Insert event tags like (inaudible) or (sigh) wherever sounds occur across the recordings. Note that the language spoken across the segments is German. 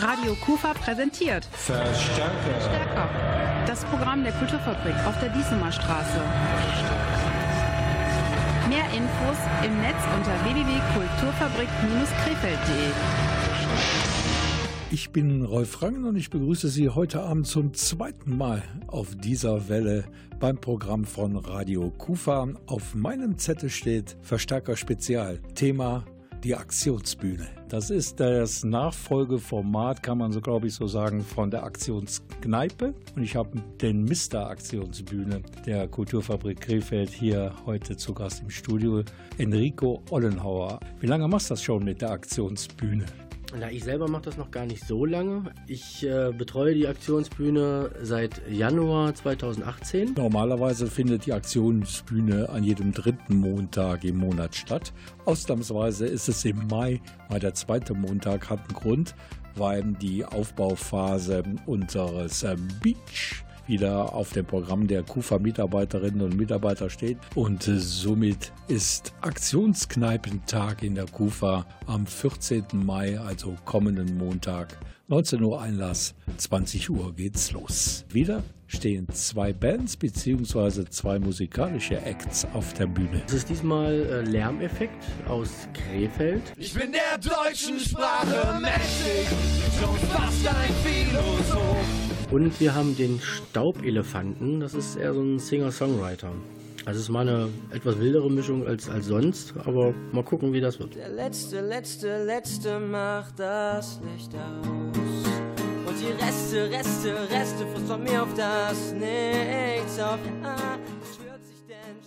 Radio Kufa präsentiert Verstärker. Stärker. Das Programm der Kulturfabrik auf der Diesemer Straße. Mehr Infos im Netz unter www.kulturfabrik-krefeld.de. Ich bin Rolf Rangen und ich begrüße Sie heute Abend zum zweiten Mal auf dieser Welle beim Programm von Radio Kufa. Auf meinem Zettel steht Verstärker Spezial. Thema die Aktionsbühne. Das ist das Nachfolgeformat, kann man so glaube ich so sagen, von der Aktionskneipe. Und ich habe den Mister Aktionsbühne der Kulturfabrik Krefeld hier heute zu Gast im Studio, Enrico Ollenhauer. Wie lange machst du das schon mit der Aktionsbühne? Na, ich selber mache das noch gar nicht so lange. Ich äh, betreue die Aktionsbühne seit Januar 2018. Normalerweise findet die Aktionsbühne an jedem dritten Montag im Monat statt. Ausnahmsweise ist es im Mai, weil der zweite Montag hat einen Grund, weil die Aufbauphase unseres äh, Beach wieder auf dem Programm der KUFA-Mitarbeiterinnen und Mitarbeiter steht. Und äh, somit ist Aktionskneipentag in der KUFA am 14. Mai, also kommenden Montag. 19 Uhr Einlass, 20 Uhr geht's los. Wieder stehen zwei Bands bzw. zwei musikalische Acts auf der Bühne. Es ist diesmal äh, Lärmeffekt aus Krefeld. Ich bin der deutschen Sprache mächtig, schon fast ein Philosoph. Und wir haben den Staubelefanten, das ist eher so ein Singer-Songwriter. Also es ist mal eine etwas wildere Mischung als, als sonst, aber mal gucken, wie das wird. Der letzte, letzte, letzte macht das Licht aus. Die Reste, Reste, Reste frisst von mir auf das Nichts auf. Ja, schon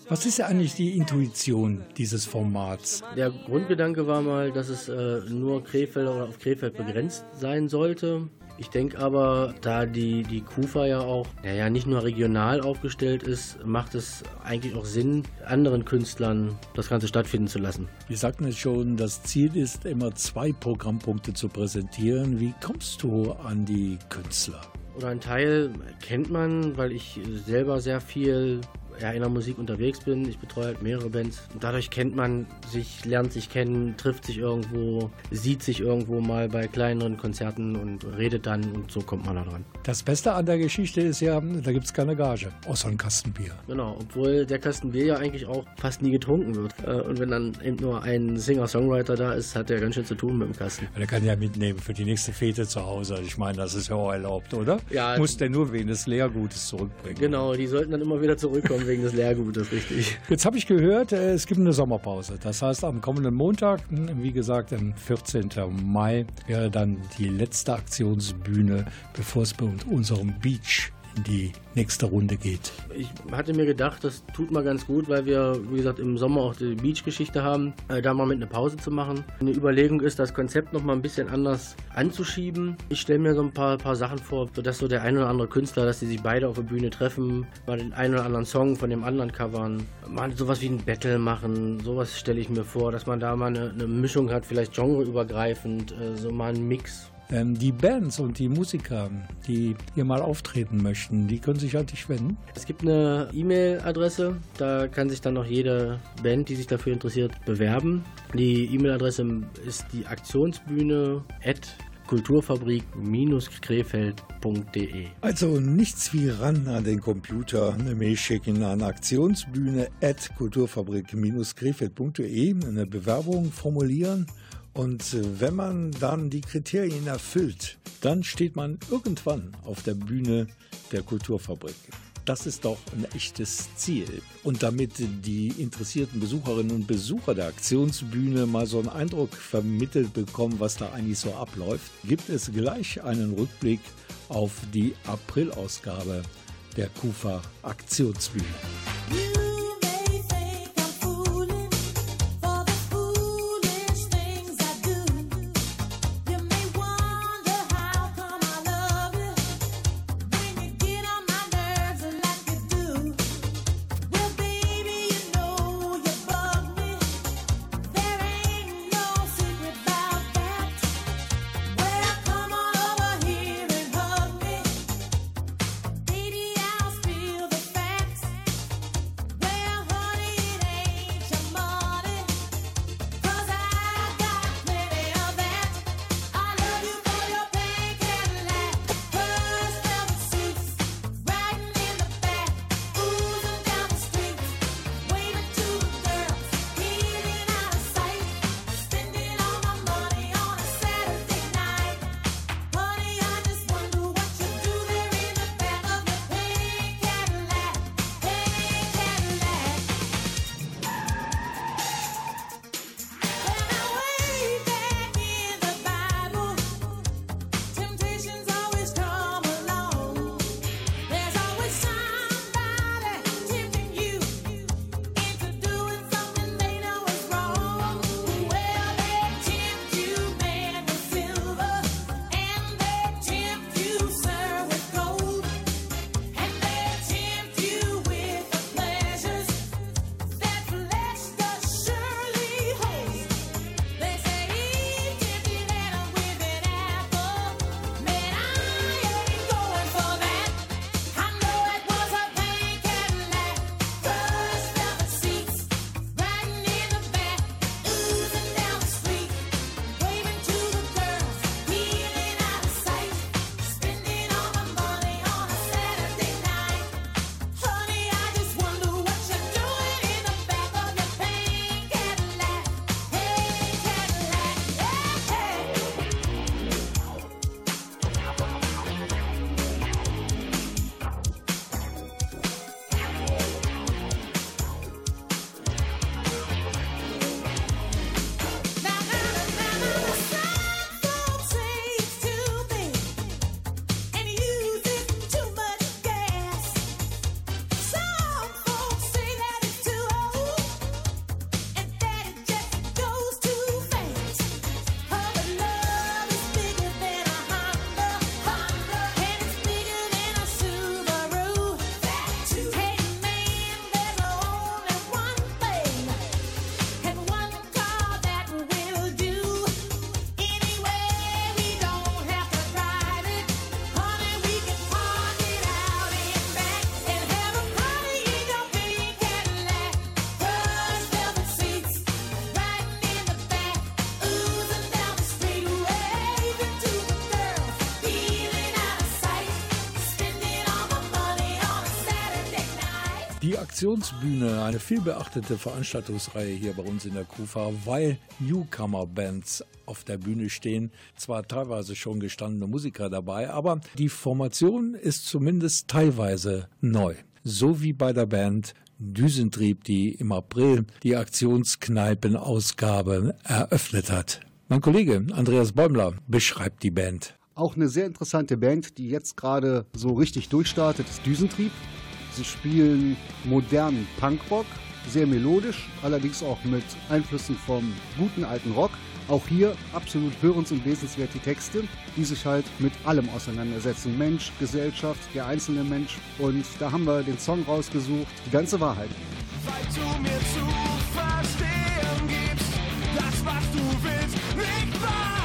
Was ist ja eigentlich die Intuition dieses Formats? Der Grundgedanke war mal, dass es äh, nur Krefeld oder auf Krefeld begrenzt sein sollte. Ich denke aber, da die, die KUFA ja auch naja, nicht nur regional aufgestellt ist, macht es eigentlich auch Sinn, anderen Künstlern das Ganze stattfinden zu lassen. Wir sagten es schon, das Ziel ist immer zwei Programmpunkte zu präsentieren. Wie kommst du an die Künstler? Oder ein Teil kennt man, weil ich selber sehr viel ja, in der Musik unterwegs bin. Ich betreue halt mehrere Bands. Und dadurch kennt man sich, lernt sich kennen, trifft sich irgendwo, sieht sich irgendwo mal bei kleineren Konzerten und redet dann und so kommt man da dran. Das Beste an der Geschichte ist ja, da gibt es keine Gage, außer ein Kastenbier. Genau, obwohl der Kasten Bier ja eigentlich auch fast nie getrunken wird. Äh, Und wenn dann eben nur ein Singer-Songwriter da ist, hat der ganz schön zu tun mit dem Kasten. Der kann ja mitnehmen für die nächste Fete zu Hause. Ich meine, das ist ja auch erlaubt, oder? Ja. Muss der nur des Leergutes zurückbringen. Genau, die sollten dann immer wieder zurückkommen wegen des Leergutes, richtig. Jetzt habe ich gehört, äh, es gibt eine Sommerpause. Das heißt, am kommenden Montag, hm, wie gesagt, am 14. Mai, wäre dann die letzte Aktionsbühne, bevor es bei unserem Beach in die nächste Runde geht. Ich hatte mir gedacht, das tut mal ganz gut, weil wir, wie gesagt, im Sommer auch die Beach-Geschichte haben, äh, da mal mit einer Pause zu machen. Eine Überlegung ist, das Konzept noch mal ein bisschen anders anzuschieben. Ich stelle mir so ein paar, paar Sachen vor, sodass so der ein oder andere Künstler, dass sie sich beide auf der Bühne treffen, mal den einen oder anderen Song von dem anderen covern, mal sowas wie ein Battle machen, sowas stelle ich mir vor, dass man da mal eine, eine Mischung hat, vielleicht genreübergreifend, äh, so mal ein Mix. Ähm, die Bands und die Musiker, die hier mal auftreten möchten, die können sich an dich wenden. Es gibt eine E-Mail-Adresse, da kann sich dann noch jede Band, die sich dafür interessiert, bewerben. Die E-Mail-Adresse ist die Aktionsbühne at kulturfabrik-krefeld.de. Also nichts wie ran an den Computer, eine Mail schicken an Aktionsbühne at kulturfabrik-krefeld.de, eine Bewerbung formulieren und äh, wenn man dann die Kriterien erfüllt, dann steht man irgendwann auf der Bühne der Kulturfabrik. Das ist doch ein echtes Ziel. Und damit die interessierten Besucherinnen und Besucher der Aktionsbühne mal so einen Eindruck vermittelt bekommen, was da eigentlich so abläuft, gibt es gleich einen Rückblick auf die Aprilausgabe der KUFA Aktionsbühne. Aktionsbühne, eine vielbeachtete Veranstaltungsreihe hier bei uns in der Kufa, weil Newcomer-Bands auf der Bühne stehen. Zwar teilweise schon gestandene Musiker dabei, aber die Formation ist zumindest teilweise neu. So wie bei der Band Düsentrieb, die im April die Aktionskneipen-Ausgabe eröffnet hat. Mein Kollege Andreas Bäumler beschreibt die Band. Auch eine sehr interessante Band, die jetzt gerade so richtig durchstartet, ist Düsentrieb. Sie spielen modernen Punkrock, sehr melodisch, allerdings auch mit Einflüssen vom guten alten Rock. Auch hier absolut hörens- und lesenswert die Texte, die sich halt mit allem auseinandersetzen. Mensch, Gesellschaft, der einzelne Mensch. Und da haben wir den Song rausgesucht, die ganze Wahrheit. weil du mir zu verstehen gibst, das was du willst, nicht Lüge.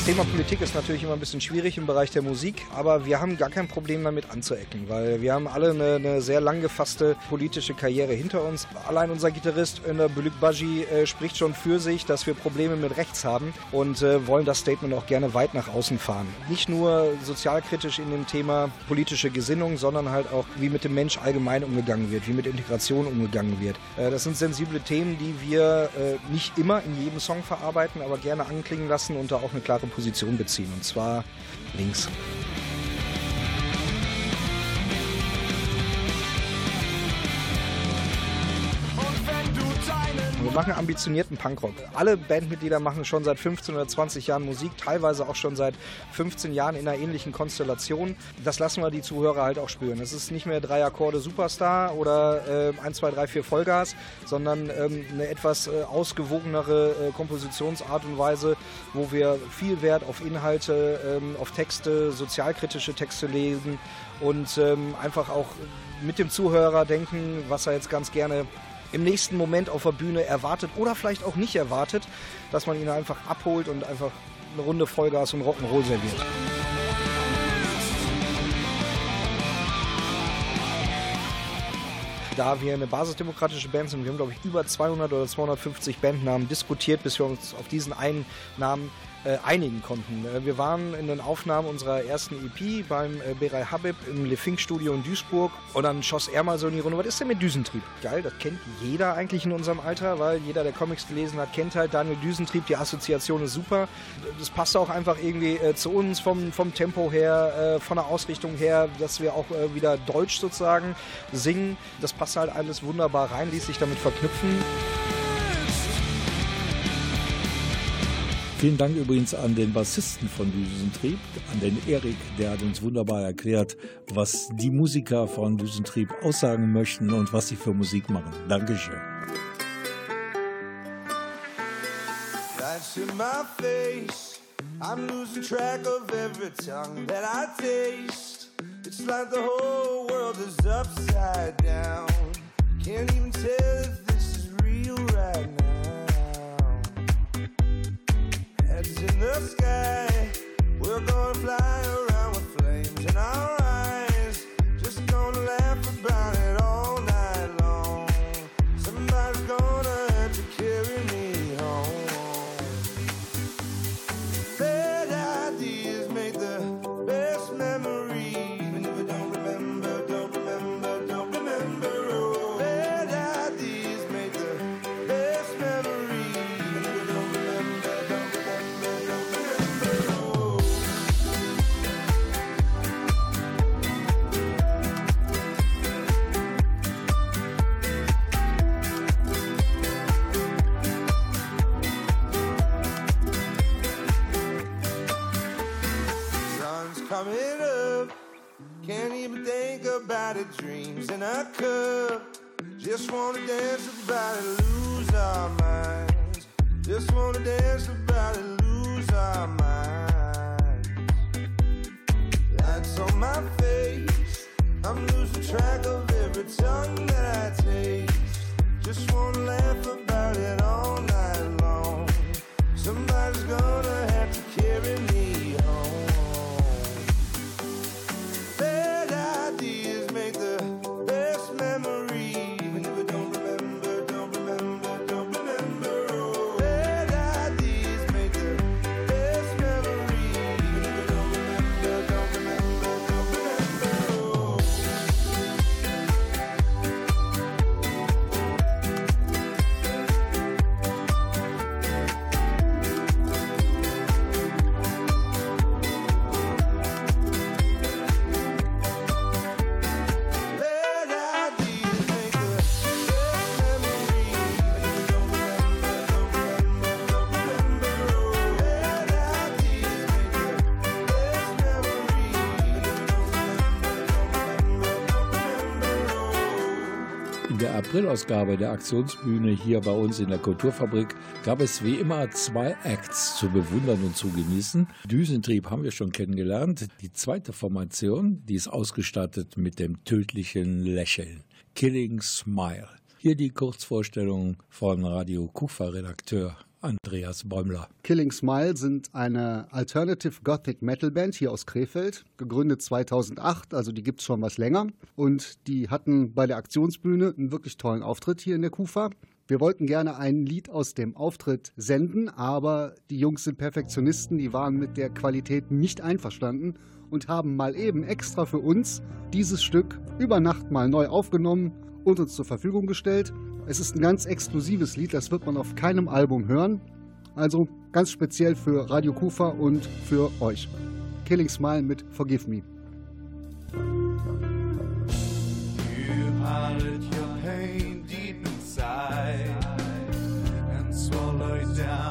Das Thema Politik ist natürlich immer ein bisschen schwierig im Bereich der Musik, aber wir haben gar kein Problem damit anzuecken, weil wir haben alle eine, eine sehr lang gefasste politische Karriere hinter uns. Allein unser Gitarrist Önder Bülükbaji äh, spricht schon für sich, dass wir Probleme mit rechts haben und äh, wollen das Statement auch gerne weit nach außen fahren. Nicht nur sozialkritisch in dem Thema politische Gesinnung, sondern halt auch, wie mit dem Mensch allgemein umgegangen wird, wie mit Integration umgegangen wird. Äh, das sind sensible Themen, die wir äh, nicht immer in jedem Song verarbeiten, aber gerne anklingen lassen und da auch eine klare Position beziehen, und zwar links. Wir machen ambitionierten Punkrock. Alle Bandmitglieder machen schon seit 15 oder 20 Jahren Musik, teilweise auch schon seit 15 Jahren in einer ähnlichen Konstellation. Das lassen wir die Zuhörer halt auch spüren. Es ist nicht mehr drei Akkorde Superstar oder äh, 1, 2, 3, 4 Vollgas, sondern ähm, eine etwas äh, ausgewogenere äh, Kompositionsart und Weise, wo wir viel Wert auf Inhalte, ähm, auf Texte, sozialkritische Texte legen und ähm, einfach auch mit dem Zuhörer denken, was er jetzt ganz gerne im nächsten Moment auf der Bühne erwartet oder vielleicht auch nicht erwartet, dass man ihn einfach abholt und einfach eine Runde Vollgas und Rock'n'Roll serviert. Da wir eine basisdemokratische Band sind, wir haben glaube ich über 200 oder 250 Bandnamen diskutiert, bis wir uns auf diesen einen Namen äh, einigen konnten. Äh, wir waren in den Aufnahmen unserer ersten EP beim äh, Beray Habib im Le Fink Studio in Duisburg und dann schoss er mal so in die Runde, was ist denn mit Düsentrieb? Geil, das kennt jeder eigentlich in unserem Alter, weil jeder, der Comics gelesen hat, kennt halt Daniel Düsentrieb, die Assoziation ist super. Das passt auch einfach irgendwie äh, zu uns vom, vom Tempo her, äh, von der Ausrichtung her, dass wir auch äh, wieder Deutsch sozusagen singen. Das passt halt alles wunderbar rein, ließ sich damit verknüpfen. Vielen Dank übrigens an den Bassisten von Düsentrieb, an den Erik, der hat uns wunderbar erklärt, was die Musiker von Düsentrieb aussagen möchten und was sie für Musik machen. Dankeschön. That's in my face. I'm losing track of every tongue that I taste. It's like the whole world is upside down. Can't even tell if this is real right now. Heads in the sky, we're gonna fly around with flames in our think about it. Dreams in a cup. Just wanna dance about it, lose our minds. Just wanna dance about it, lose our minds. Lights on my face. I'm losing track of every tongue that I taste. Just wanna laugh about it all night long. Somebody's gonna have to carry me Aprilausgabe der Aktionsbühne hier bei uns in der Kulturfabrik gab es wie immer zwei Acts zu bewundern und zu genießen. Düsentrieb haben wir schon kennengelernt. Die zweite Formation, die ist ausgestattet mit dem tödlichen Lächeln. Killing Smile. Hier die Kurzvorstellung von Radio Kufa-Redakteur Andreas Bäumler. Killing Smile sind eine Alternative Gothic Metal Band hier aus Krefeld, gegründet 2008, also die gibt es schon was länger. Und die hatten bei der Aktionsbühne einen wirklich tollen Auftritt hier in der Kufa. Wir wollten gerne ein Lied aus dem Auftritt senden, aber die Jungs sind Perfektionisten, die waren mit der Qualität nicht einverstanden und haben mal eben extra für uns dieses Stück über Nacht mal neu aufgenommen und uns zur Verfügung gestellt. Es ist ein ganz exklusives Lied, das wird man auf keinem Album hören. Also ganz speziell für Radio Kufa und für euch. Killing Smile mit Forgive Me. You your pain deep inside and swallow it down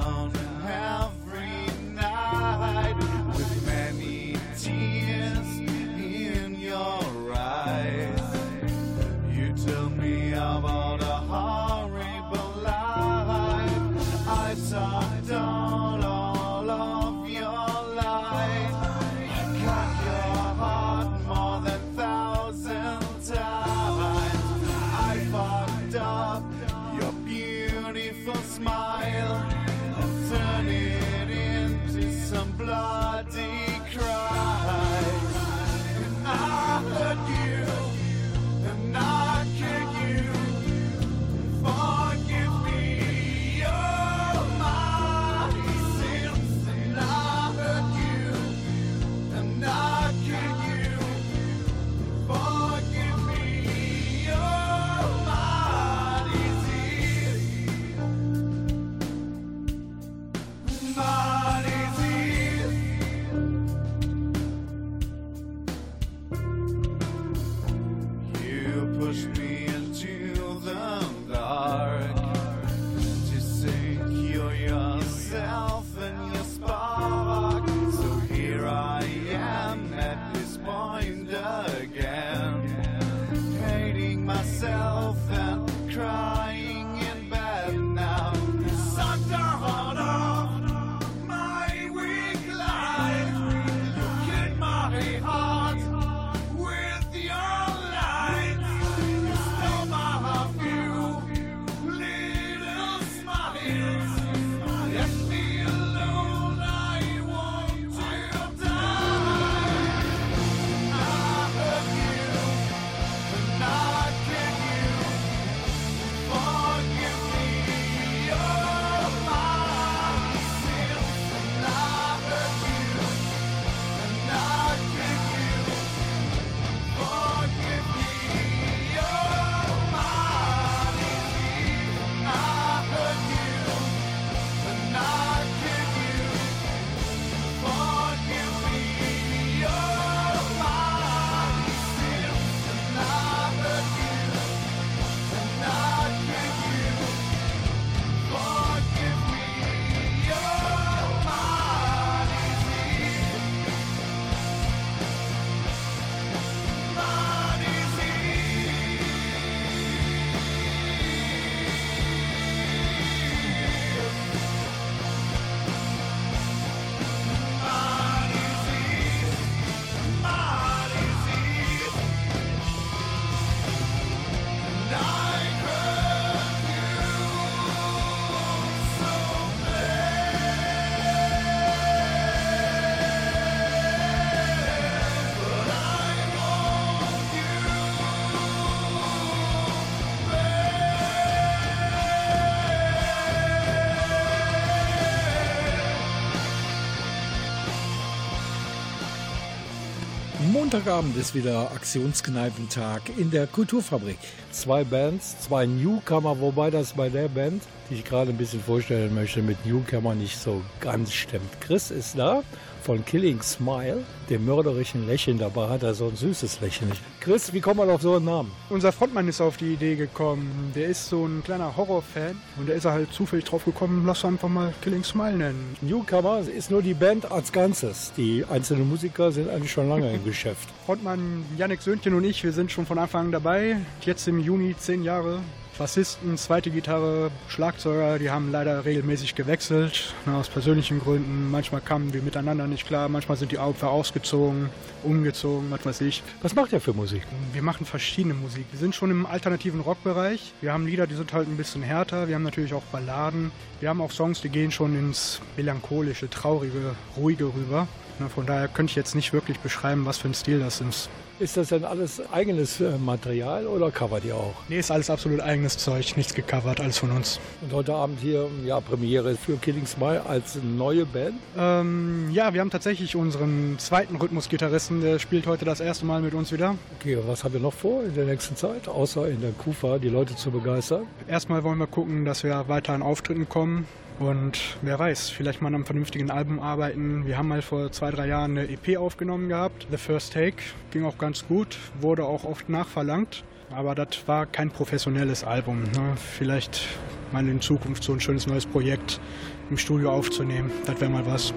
Montagabend ist wieder Aktionskneipentag in der Kulturfabrik. Zwei Bands, zwei Newcomer, wobei das bei der Band, die ich gerade ein bisschen vorstellen möchte, mit Newcomer nicht so ganz stimmt. Chris ist da von Killing Smile, dem mörderischen Lächeln. Dabei hat er so ein süßes Lächeln. Chris, wie kommt man auf so einen Namen? Unser Frontmann ist auf die Idee gekommen. Der ist so ein kleiner Horrorfan und da ist er halt zufällig drauf gekommen, lass einfach mal Killing Smile nennen. Newcomer ist nur die Band als Ganzes. Die einzelnen Musiker sind eigentlich schon lange im (laughs) Geschäft. Frontmann Yannick Söhnchen und ich, wir sind schon von Anfang an dabei. Jetzt im Juni zehn Jahre. Bassisten, zweite Gitarre, Schlagzeuger, die haben leider regelmäßig gewechselt, ne, aus persönlichen Gründen. Manchmal kamen wir miteinander nicht klar, manchmal sind die Opfer ausgezogen, umgezogen, was weiß ich. Was macht ihr für Musik? Wir machen verschiedene Musik. Wir sind schon im alternativen Rockbereich. Wir haben Lieder, die sind halt ein bisschen härter. Wir haben natürlich auch Balladen. Wir haben auch Songs, die gehen schon ins melancholische, traurige, ruhige rüber. Ne, Von daher könnte ich jetzt nicht wirklich beschreiben, was für ein Stil das ist. Ist das denn alles eigenes äh, Material oder covert ihr auch? Nee, ist alles absolut eigenes Zeug, nichts gecovert, alles von uns. Und heute Abend hier, ja, Premiere für Killing Smile als neue Band. Ähm, ja, wir haben tatsächlich unseren zweiten Rhythmusgitarristen, der spielt heute das erste Mal mit uns wieder. Okay, was haben wir noch vor in der nächsten Zeit, außer in der Kufa die Leute zu begeistern? Erstmal wollen wir gucken, dass wir weiter an Auftritten kommen. Und wer weiß, vielleicht mal an einem vernünftigen Album arbeiten. Wir haben mal vor zwei, drei Jahren eine EP aufgenommen gehabt. The First Take ging auch ganz gut, wurde auch oft nachverlangt. Aber das war kein professionelles Album. Ne? Vielleicht mal in Zukunft so ein schönes neues Projekt im Studio aufzunehmen. Das wäre mal was.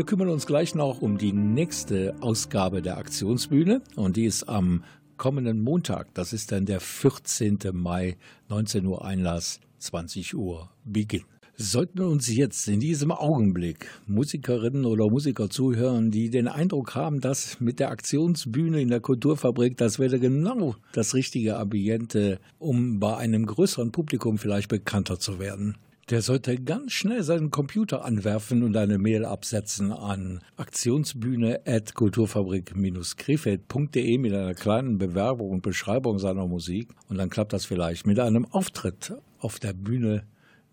Wir kümmern uns gleich noch um die nächste Ausgabe der Aktionsbühne und die ist am kommenden Montag. Das ist dann der 14. Mai, 19 Uhr Einlass, 20 Uhr Beginn. Sollten uns jetzt in diesem Augenblick Musikerinnen oder Musiker zuhören, die den Eindruck haben, dass mit der Aktionsbühne in der Kulturfabrik, das wäre genau das richtige Ambiente, um bei einem größeren Publikum vielleicht bekannter zu werden. Der sollte ganz schnell seinen Computer anwerfen und eine Mail absetzen an aktionsbühne.kulturfabrik-krefeld.de mit einer kleinen Bewerbung und Beschreibung seiner Musik. Und dann klappt das vielleicht mit einem Auftritt auf der Bühne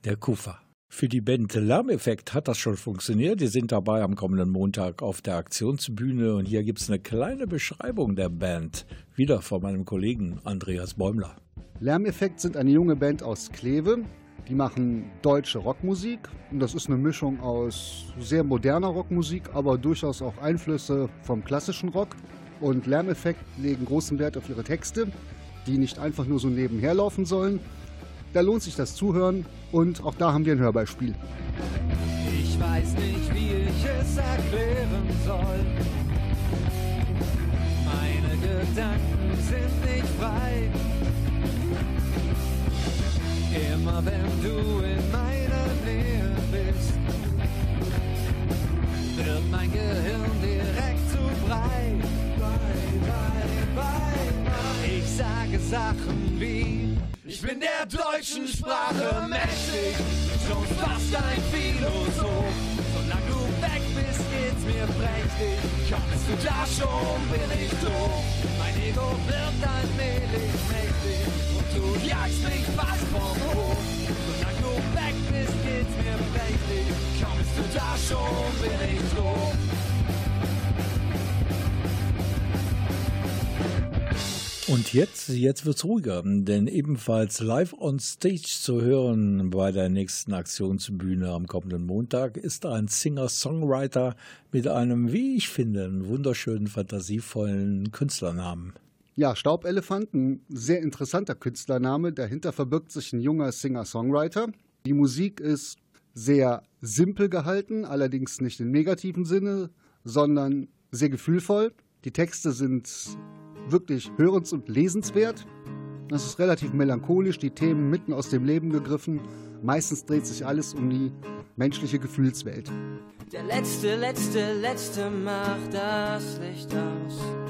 der Kufa. Für die Band Lärmeffekt hat das schon funktioniert. Die sind dabei am kommenden Montag auf der Aktionsbühne und hier gibt es eine kleine Beschreibung der Band. Wieder von meinem Kollegen Andreas Bäumler. Lärmeffekt sind eine junge Band aus Kleve. Die machen deutsche Rockmusik. Und das ist eine Mischung aus sehr moderner Rockmusik, aber durchaus auch Einflüsse vom klassischen Rock. Und Lärmeffekt legen großen Wert auf ihre Texte, die nicht einfach nur so nebenher laufen sollen. Da lohnt sich das Zuhören und auch da haben wir ein Hörbeispiel. Ich weiß nicht, wie ich es erklären soll. Meine Gedanken sind nicht frei. Immer wenn du in meiner Nähe bist, wird mein Gehirn direkt zu brei. Ich sage Sachen wie ich bin der deutschen Sprache mächtig, schon fast ein Philosoph. Solange du weg bist, geht's mir prächtig. Kommst du da schon, bin ich doof. Mein Ego wird allmählich mächtig du jagst mich fast vom Hof. Solange du weg bist, geht's mir prächtig. Kommst du da schon, bin ich doof. Und jetzt, jetzt wird's ruhiger, denn ebenfalls live on stage zu hören bei der nächsten Aktionsbühne am kommenden Montag ist ein Singer-Songwriter mit einem, wie ich finde, wunderschönen, fantasievollen Künstlernamen. Ja, Staubelefant, ein sehr interessanter Künstlername. Dahinter verbirgt sich ein junger Singer-Songwriter. Die Musik ist sehr simpel gehalten, allerdings nicht im negativen Sinne, sondern sehr gefühlvoll. Die Texte sind wirklich hörens- und lesenswert. Es ist relativ melancholisch, die Themen mitten aus dem Leben gegriffen. Meistens dreht sich alles um die menschliche Gefühlswelt. Der letzte, letzte, letzte macht das Licht aus.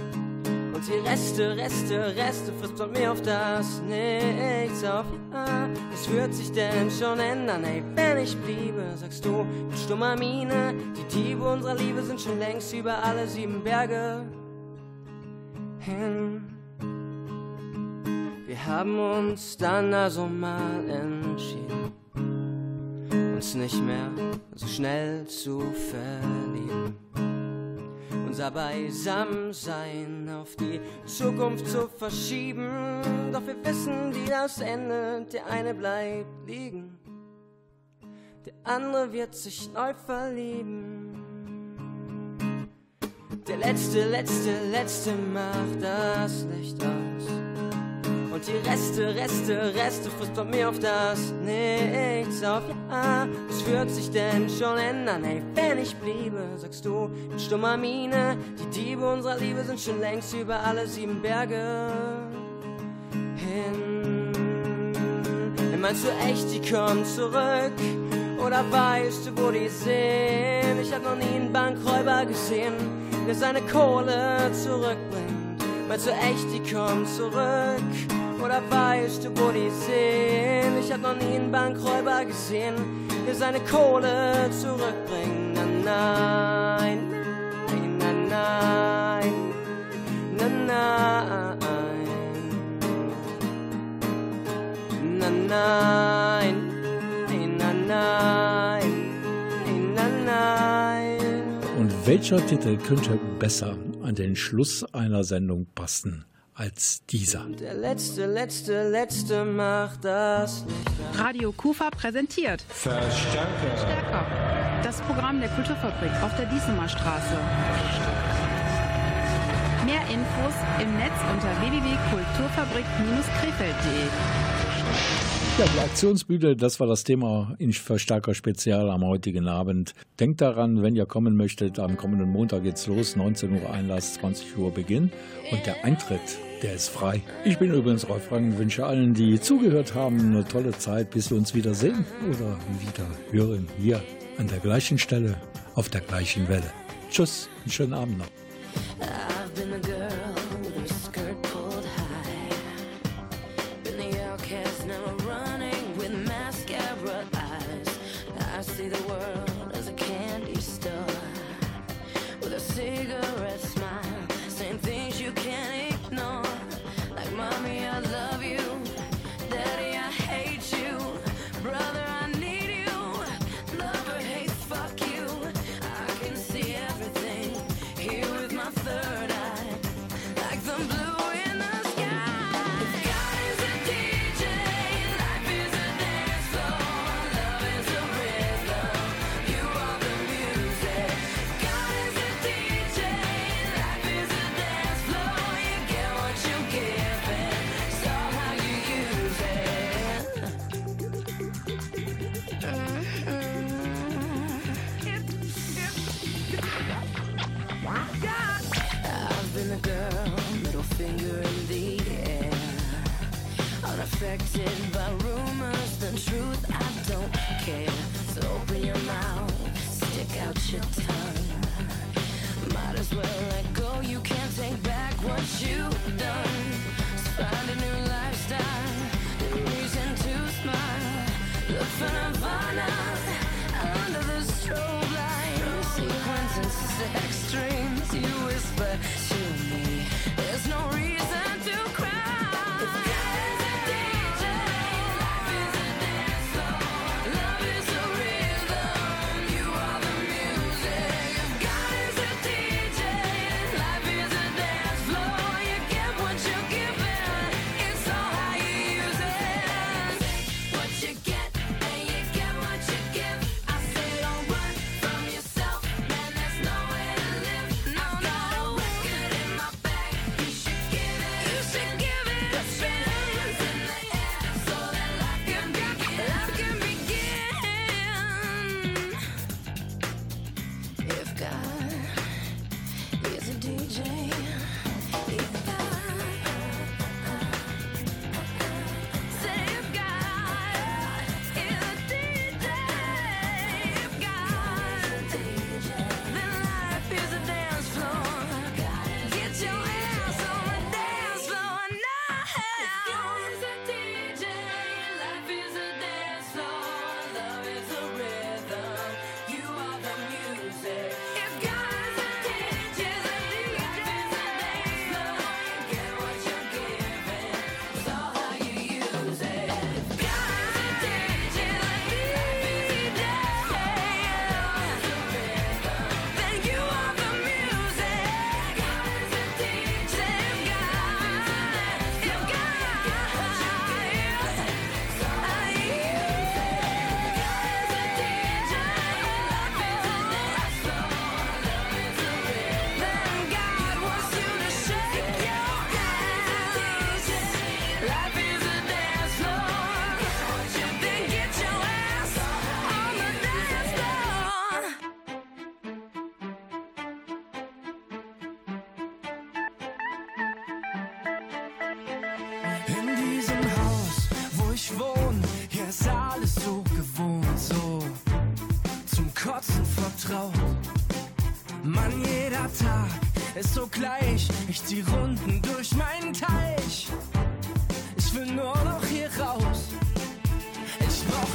Und die Reste, Reste, Reste frisst von mir auf das Nichts auf. Ja, es wird sich denn schon ändern, ey, wenn ich bliebe, sagst du mit stummer Miene. Die Diebe unserer Liebe sind schon längst über alle sieben Berge hin. Wir haben uns dann also mal entschieden, uns nicht mehr so schnell zu verlieben. Unser Beisammensein auf die Zukunft zu verschieben. Doch wir wissen, wie das endet. Der eine bleibt liegen, der andere wird sich neu verlieben. Der letzte, letzte, letzte macht das Licht aus. Und die Reste, Reste, Reste frisst von mir auf das Nichts auf. Ja, was wird sich denn schon ändern? Hey, wenn ich bliebe, sagst du mit stummer Miene, die Diebe unserer Liebe sind schon längst über alle sieben Berge hin. Hey, meinst du echt, die kommen zurück? Oder weißt du, wo die sind? Ich hab noch nie einen Bankräuber gesehen, der seine Kohle zurückbringt. Meinst du echt, die kommen zurück? Oder weißt du, wo die sind? Ich hab noch nie einen Bankräuber gesehen, der seine Kohle zurückbringt. Na, nein, nein, na, nein, nein, nein, nein, nein, nein. Und welcher Titel könnte besser an den Schluss einer Sendung passen? Als dieser? Der letzte, letzte, letzte macht das Licht Radio Kufa präsentiert Verstärker. Stärker. Das Programm der Kulturfabrik auf der Diesemer Straße. Mehr Infos im Netz unter www.kulturfabrik-krefeld.de. Ja, die Aktionsbühne, das war das Thema in Verstärker Spezial am heutigen Abend. Denkt daran, wenn ihr kommen möchtet, am kommenden Montag geht's los, 19 Uhr Einlass, 20 Uhr Beginn und der Eintritt, der ist frei. Ich bin übrigens Rolf Frank, wünsche allen, die zugehört haben, eine tolle Zeit, bis wir uns wieder sehen oder wieder hören, hier an der gleichen Stelle, auf der gleichen Welle. Tschüss, einen schönen Abend noch.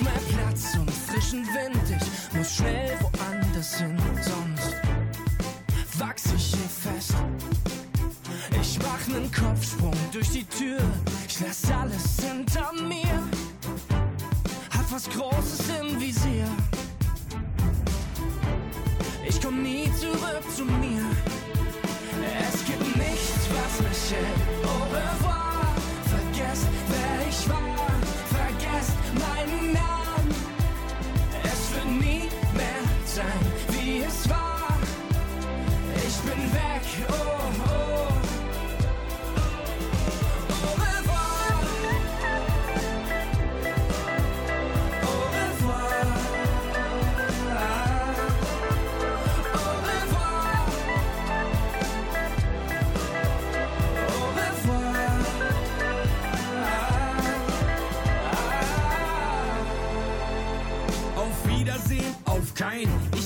Mehr Platz und frischen Wind. Ich muss schnell woanders hin, sonst wachs ich hier fest. Ich mach nen Kopfsprung durch die Tür. Ich lass alles hinter mir. Hab was Großes im Visier. Ich komm nie zurück zu mir. Es gibt nichts, was mich hält. Au revoir. Vergesst, wer ich war. Sein, wie es war. Ich bin weg. Oh, oh.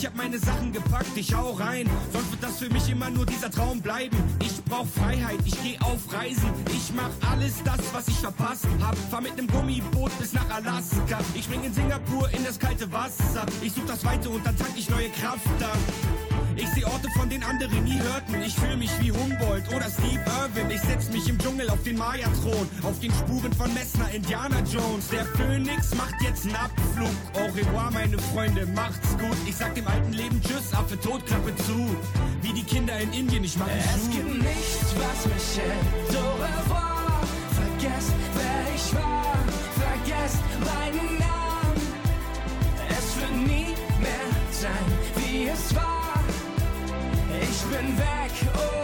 Ich hab meine Sachen gepackt, ich hau rein. Sonst wird das für mich immer nur dieser Traum bleiben. Ich brauch Freiheit, ich geh auf Reisen. Ich mach alles das, was ich verpasst hab. Fahr mit nem Gummiboot bis nach Alaska. Ich spring in Singapur in das kalte Wasser. Ich such das Weite und dann tank ich neue Kraft da. Ich seh Orte, von denen andere nie hörten. Ich fühl mich wie Humboldt oder Steve Irwin. Ich setz mich im Dschungel auf den Maya-Thron. Auf den Spuren von Messner, Indiana Jones. Der Phönix macht jetzt einen Abflug. Au revoir, meine Freunde, macht's gut. Ich sag dem alten Leben Tschüss, Affe tot, Klappe zu. Wie die Kinder in Indien, ich mach Es Schuh. gibt nichts, was mich hält. Ich bin weg. Oh, oh.